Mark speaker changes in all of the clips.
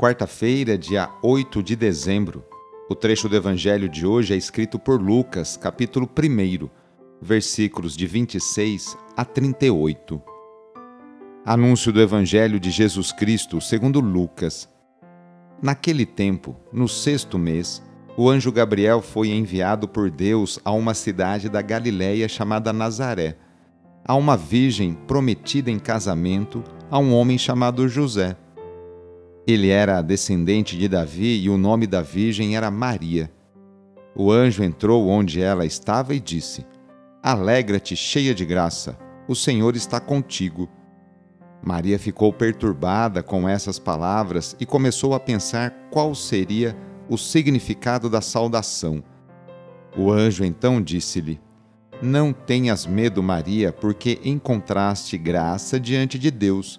Speaker 1: Quarta-feira, dia 8 de dezembro. O trecho do evangelho de hoje é escrito por Lucas, capítulo 1, versículos de 26 a 38. Anúncio do evangelho de Jesus Cristo, segundo Lucas. Naquele tempo, no sexto mês, o anjo Gabriel foi enviado por Deus a uma cidade da Galiléia chamada Nazaré, a uma virgem prometida em casamento a um homem chamado José. Ele era descendente de Davi e o nome da virgem era Maria. O anjo entrou onde ela estava e disse: Alegra-te, cheia de graça, o Senhor está contigo. Maria ficou perturbada com essas palavras e começou a pensar qual seria o significado da saudação. O anjo então disse-lhe: Não tenhas medo, Maria, porque encontraste graça diante de Deus.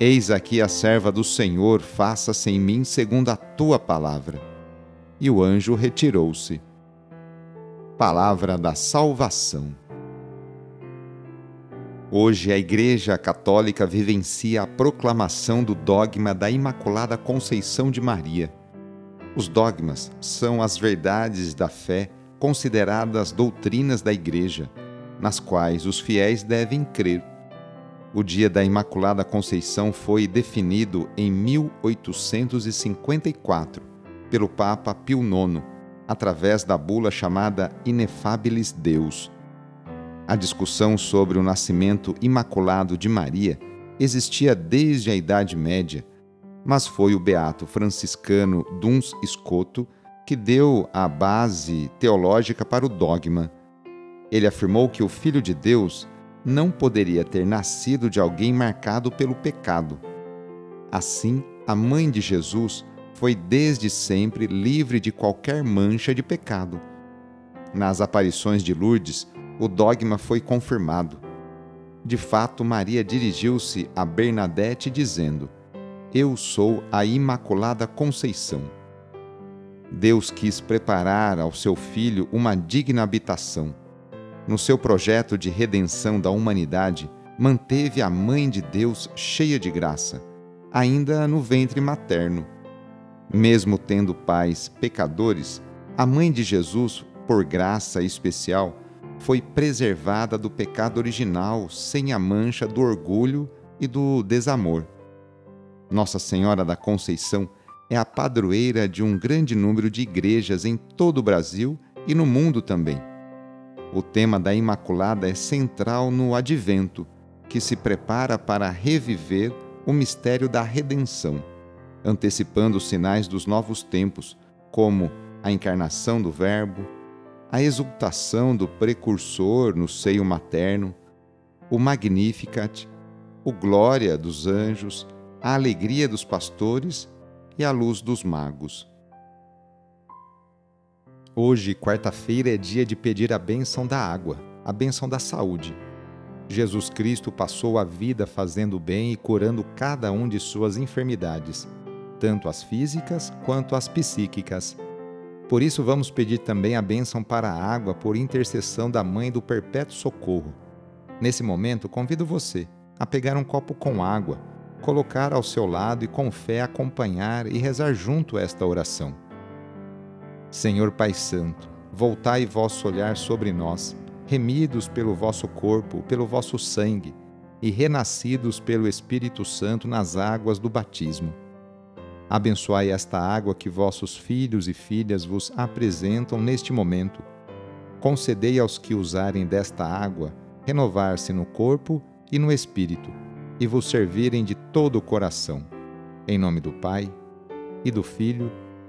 Speaker 1: Eis aqui a serva do Senhor, faça-se em mim segundo a tua palavra. E o anjo retirou-se. Palavra da Salvação. Hoje a Igreja Católica vivencia a proclamação do dogma da Imaculada Conceição de Maria os dogmas são as verdades da fé consideradas doutrinas da Igreja, nas quais os fiéis devem crer. O dia da Imaculada Conceição foi definido em 1854 pelo Papa Pio IX, através da bula chamada Inefabilis Deus. A discussão sobre o nascimento imaculado de Maria existia desde a Idade Média mas foi o beato franciscano Duns Escoto que deu a base teológica para o dogma. Ele afirmou que o Filho de Deus não poderia ter nascido de alguém marcado pelo pecado. Assim, a mãe de Jesus foi desde sempre livre de qualquer mancha de pecado. Nas aparições de Lourdes, o dogma foi confirmado. De fato, Maria dirigiu-se a Bernadette dizendo: eu sou a Imaculada Conceição. Deus quis preparar ao seu filho uma digna habitação. No seu projeto de redenção da humanidade, manteve a Mãe de Deus cheia de graça, ainda no ventre materno. Mesmo tendo pais pecadores, a Mãe de Jesus, por graça especial, foi preservada do pecado original sem a mancha do orgulho e do desamor. Nossa Senhora da Conceição é a padroeira de um grande número de igrejas em todo o Brasil e no mundo também. O tema da Imaculada é central no Advento, que se prepara para reviver o mistério da redenção, antecipando os sinais dos novos tempos, como a encarnação do Verbo, a exultação do precursor no seio materno, o Magnificat, o Glória dos anjos, a alegria dos pastores e a luz dos magos. Hoje, quarta-feira, é dia de pedir a bênção da água, a bênção da saúde. Jesus Cristo passou a vida fazendo bem e curando cada um de suas enfermidades, tanto as físicas quanto as psíquicas. Por isso, vamos pedir também a bênção para a água por intercessão da Mãe do Perpétuo Socorro. Nesse momento, convido você a pegar um copo com água, colocar ao seu lado e com fé acompanhar e rezar junto esta oração. Senhor Pai Santo, voltai vosso olhar sobre nós, remidos pelo vosso corpo, pelo vosso sangue, e renascidos pelo Espírito Santo nas águas do batismo. Abençoai esta água que vossos filhos e filhas vos apresentam neste momento. Concedei aos que usarem desta água renovar-se no corpo e no espírito, e vos servirem de todo o coração. Em nome do Pai, e do Filho,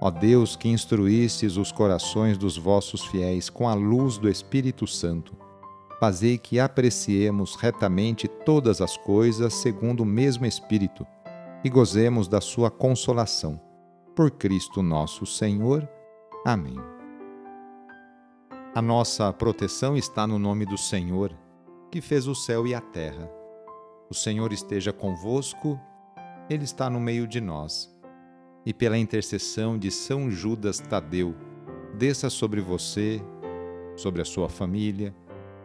Speaker 1: Ó Deus, que instruístes os corações dos vossos fiéis com a luz do Espírito Santo, fazei que apreciemos retamente todas as coisas segundo o mesmo Espírito e gozemos da sua consolação. Por Cristo nosso Senhor. Amém. A nossa proteção está no nome do Senhor, que fez o céu e a terra. O Senhor esteja convosco, Ele está no meio de nós e pela intercessão de São Judas Tadeu, desça sobre você, sobre a sua família,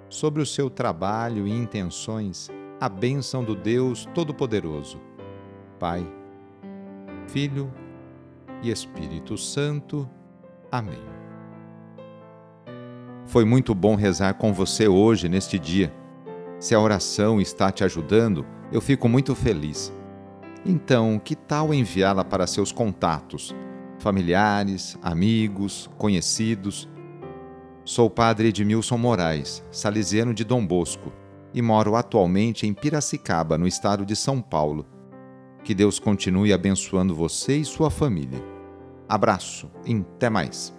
Speaker 1: sobre o seu trabalho e intenções a bênção do Deus Todo-Poderoso, Pai, Filho e Espírito Santo. Amém. Foi muito bom rezar com você hoje, neste dia. Se a oração está te ajudando, eu fico muito feliz. Então, que tal enviá-la para seus contatos, familiares, amigos, conhecidos? Sou padre Edmilson Moraes, salesiano de Dom Bosco, e moro atualmente em Piracicaba, no estado de São Paulo. Que Deus continue abençoando você e sua família. Abraço e até mais.